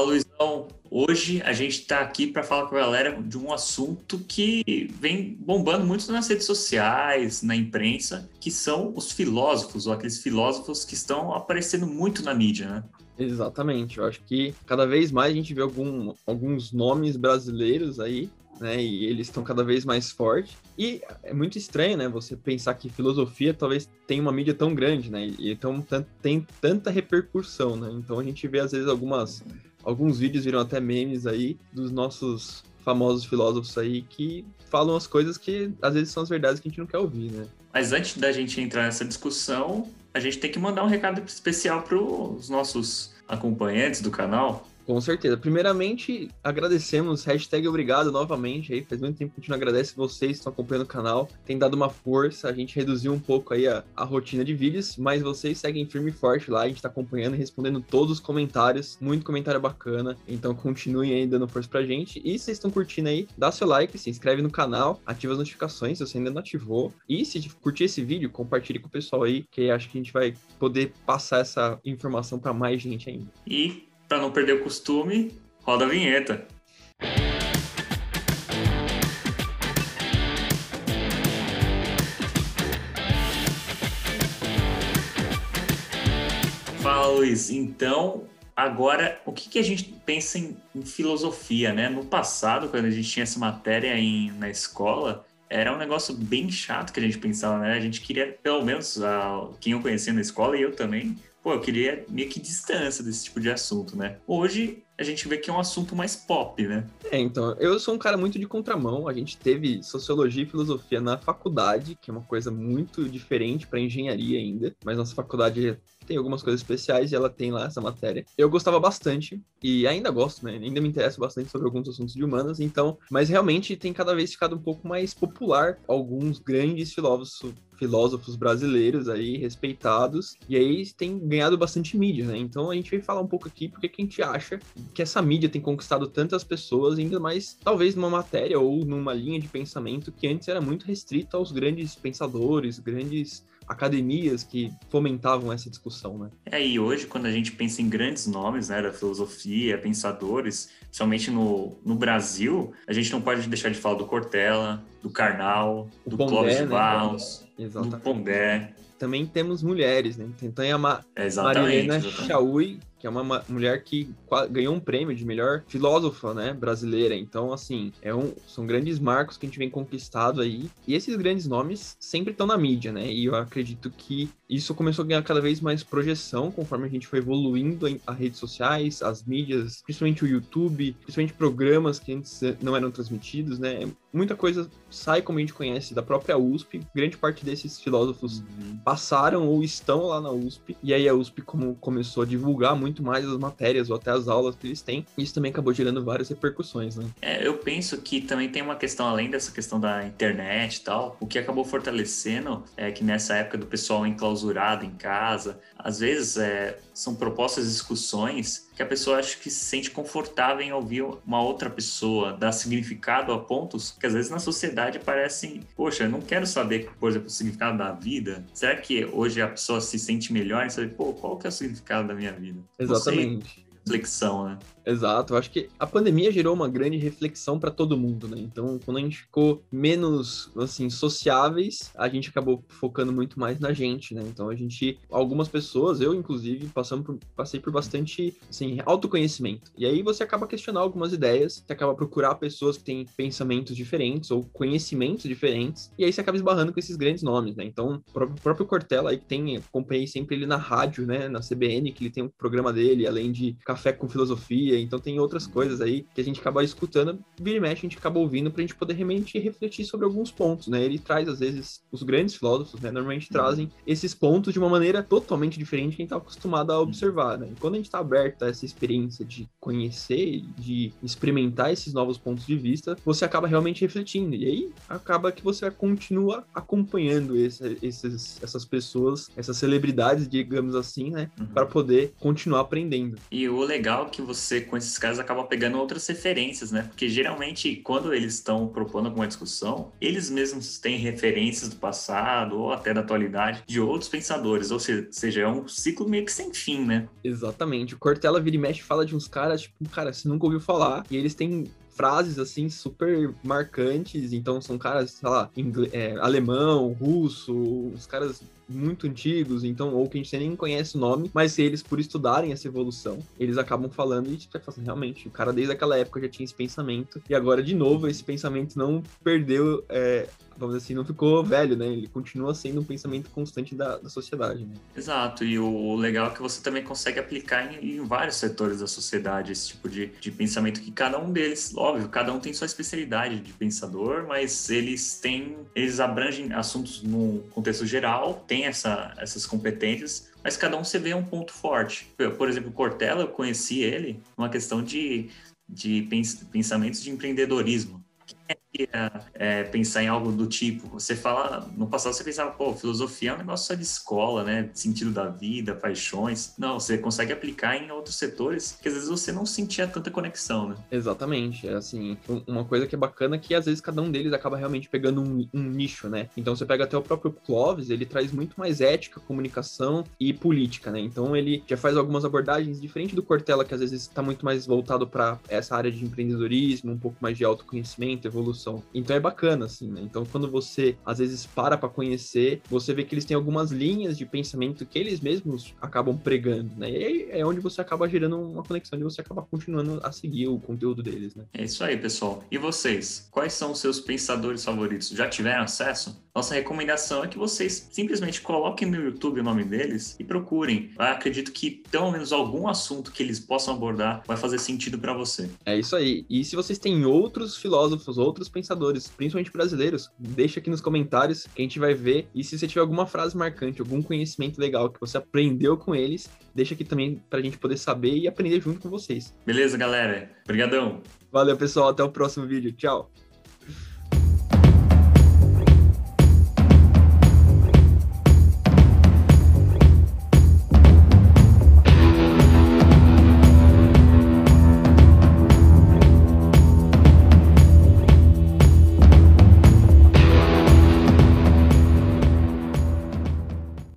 Luizão. Hoje a gente está aqui para falar com a galera de um assunto que vem bombando muito nas redes sociais, na imprensa, que são os filósofos, ou aqueles filósofos que estão aparecendo muito na mídia, né? Exatamente. Eu acho que cada vez mais a gente vê algum, alguns nomes brasileiros aí né? E eles estão cada vez mais fortes. E é muito estranho, né? Você pensar que filosofia talvez tenha uma mídia tão grande, né? E tem tanta repercussão, né? Então a gente vê às vezes algumas alguns vídeos viram até memes aí dos nossos famosos filósofos aí que falam as coisas que às vezes são as verdades que a gente não quer ouvir, né? Mas antes da gente entrar nessa discussão, a gente tem que mandar um recado especial para os nossos acompanhantes do canal. Com certeza. Primeiramente, agradecemos, hashtag obrigado novamente aí. Faz muito tempo que a gente não agradece vocês que estão acompanhando o canal. Tem dado uma força, a gente reduziu um pouco aí a, a rotina de vídeos, mas vocês seguem firme e forte lá, a gente tá acompanhando e respondendo todos os comentários. Muito comentário bacana. Então continuem aí dando força pra gente. E vocês estão curtindo aí, dá seu like, se inscreve no canal, ativa as notificações se você ainda não ativou. E se curtir esse vídeo, compartilhe com o pessoal aí, que acho que a gente vai poder passar essa informação para mais gente ainda. E para não perder o costume, roda a vinheta. Fala, Luiz. Então, agora, o que, que a gente pensa em, em, filosofia, né? No passado, quando a gente tinha essa matéria em, na escola, era um negócio bem chato que a gente pensava, né? A gente queria, pelo menos, a, quem eu conhecia na escola e eu também, pô, eu queria meio que distância desse tipo de assunto, né? Hoje a gente vê que é um assunto mais pop, né? É, então, eu sou um cara muito de contramão. A gente teve sociologia e filosofia na faculdade, que é uma coisa muito diferente para engenharia ainda, mas nossa faculdade tem algumas coisas especiais e ela tem lá essa matéria. Eu gostava bastante e ainda gosto, né? Ainda me interesso bastante sobre alguns assuntos de humanas, então, mas realmente tem cada vez ficado um pouco mais popular alguns grandes filósofos filósofos brasileiros aí, respeitados, e aí tem ganhado bastante mídia, né? Então a gente vai falar um pouco aqui porque que a gente acha que essa mídia tem conquistado tantas pessoas, ainda mais talvez numa matéria ou numa linha de pensamento que antes era muito restrita aos grandes pensadores, grandes academias que fomentavam essa discussão, né? É, e hoje, quando a gente pensa em grandes nomes né, da filosofia, pensadores, somente no, no Brasil, a gente não pode deixar de falar do Cortella, do Karnal, o do Clóvis de? Barros, né? Do Pondé. Também temos mulheres, né? Tem a Ma é, Marilena Chaui, que é uma mulher que ganhou um prêmio de melhor filósofa, né, brasileira. Então, assim, é um, são grandes marcos que a gente vem conquistado aí. E esses grandes nomes sempre estão na mídia, né? E eu acredito que isso começou a ganhar cada vez mais projeção conforme a gente foi evoluindo as redes sociais, as mídias, principalmente o YouTube, principalmente programas que antes não eram transmitidos, né? Muita coisa sai como a gente conhece da própria USP. Grande parte desses filósofos uhum. passaram ou estão lá na USP. E aí a USP como começou a divulgar muito mais as matérias ou até as aulas que eles têm. Isso também acabou gerando várias repercussões, né? É, eu penso que também tem uma questão, além dessa questão da internet e tal, o que acabou fortalecendo é que nessa época do pessoal enclausurado em casa, às vezes é, são propostas discussões que a pessoa acha que se sente confortável em ouvir uma outra pessoa, dar significado a pontos que às vezes na sociedade parecem, poxa, eu não quero saber, por exemplo, o significado da vida. Será que hoje a pessoa se sente melhor em saber, pô, qual que é o significado da minha vida? Exatamente. Reflexão, né? Exato, eu acho que a pandemia gerou uma grande reflexão para todo mundo, né? Então, quando a gente ficou menos, assim, sociáveis, a gente acabou focando muito mais na gente, né? Então, a gente, algumas pessoas, eu inclusive, passamos por, passei por bastante, assim, autoconhecimento. E aí você acaba questionando algumas ideias, você acaba procurar pessoas que têm pensamentos diferentes ou conhecimentos diferentes, e aí você acaba esbarrando com esses grandes nomes, né? Então, o próprio, próprio Cortella aí que tem, acompanhei sempre ele na rádio, né? Na CBN, que ele tem um programa dele, além de Café com Filosofia, então tem outras coisas aí que a gente acaba escutando, vira e mexe, a gente acaba ouvindo pra gente poder realmente refletir sobre alguns pontos, né? Ele traz, às vezes, os grandes filósofos, né? Normalmente uhum. trazem esses pontos de uma maneira totalmente diferente que a gente tá acostumado a observar, né? E quando a gente tá aberto a essa experiência de conhecer, de experimentar esses novos pontos de vista, você acaba realmente refletindo. E aí acaba que você continua acompanhando esse, esses, essas pessoas, essas celebridades, digamos assim, né? Uhum. Para poder continuar aprendendo. E o o legal que você, com esses caras, acaba pegando outras referências, né? Porque geralmente, quando eles estão propondo alguma discussão, eles mesmos têm referências do passado ou até da atualidade de outros pensadores. Ou seja, é um ciclo meio que sem fim, né? Exatamente. O Cortella vira e mexe fala de uns caras, tipo, cara, você nunca ouviu falar. E eles têm frases assim super marcantes. Então são caras, sei lá, é, alemão, russo, uns caras muito antigos, então, ou que a gente nem conhece o nome, mas eles, por estudarem essa evolução, eles acabam falando e tipo, assim, realmente, o cara desde aquela época já tinha esse pensamento, e agora, de novo, esse pensamento não perdeu é, vamos dizer assim, não ficou velho, né? Ele continua sendo um pensamento constante da, da sociedade, né? Exato, e o legal é que você também consegue aplicar em, em, vários setores da sociedade esse tipo de, de pensamento que cada um deles, óbvio, cada um tem sua especialidade de pensador, mas eles têm, eles abrangem assuntos no contexto geral, têm essa, essas competências, mas cada um se vê um ponto forte. Por exemplo, Cortella, eu conheci ele numa questão de, de pensamentos de empreendedorismo é, pensar em algo do tipo. Você fala, no passado você pensava, pô, filosofia é um negócio só de escola, né? Sentido da vida, paixões. Não, você consegue aplicar em outros setores que às vezes você não sentia tanta conexão, né? Exatamente. É assim, uma coisa que é bacana é que às vezes cada um deles acaba realmente pegando um, um nicho, né? Então você pega até o próprio Clovis, ele traz muito mais ética, comunicação e política, né? Então ele já faz algumas abordagens diferente do Cortella, que às vezes está muito mais voltado para essa área de empreendedorismo, um pouco mais de autoconhecimento, evolução então é bacana, assim, né? Então quando você às vezes para para conhecer, você vê que eles têm algumas linhas de pensamento que eles mesmos acabam pregando, né? E aí é onde você acaba gerando uma conexão e você acaba continuando a seguir o conteúdo deles, né? É isso aí, pessoal. E vocês? Quais são os seus pensadores favoritos? Já tiveram acesso? Nossa recomendação é que vocês simplesmente coloquem no YouTube o nome deles e procurem. Eu acredito que pelo menos algum assunto que eles possam abordar vai fazer sentido para você. É isso aí. E se vocês têm outros filósofos, outros pensadores, principalmente brasileiros, deixa aqui nos comentários que a gente vai ver. E se você tiver alguma frase marcante, algum conhecimento legal que você aprendeu com eles, deixa aqui também para a gente poder saber e aprender junto com vocês. Beleza, galera? Obrigadão. Valeu, pessoal. Até o próximo vídeo. Tchau.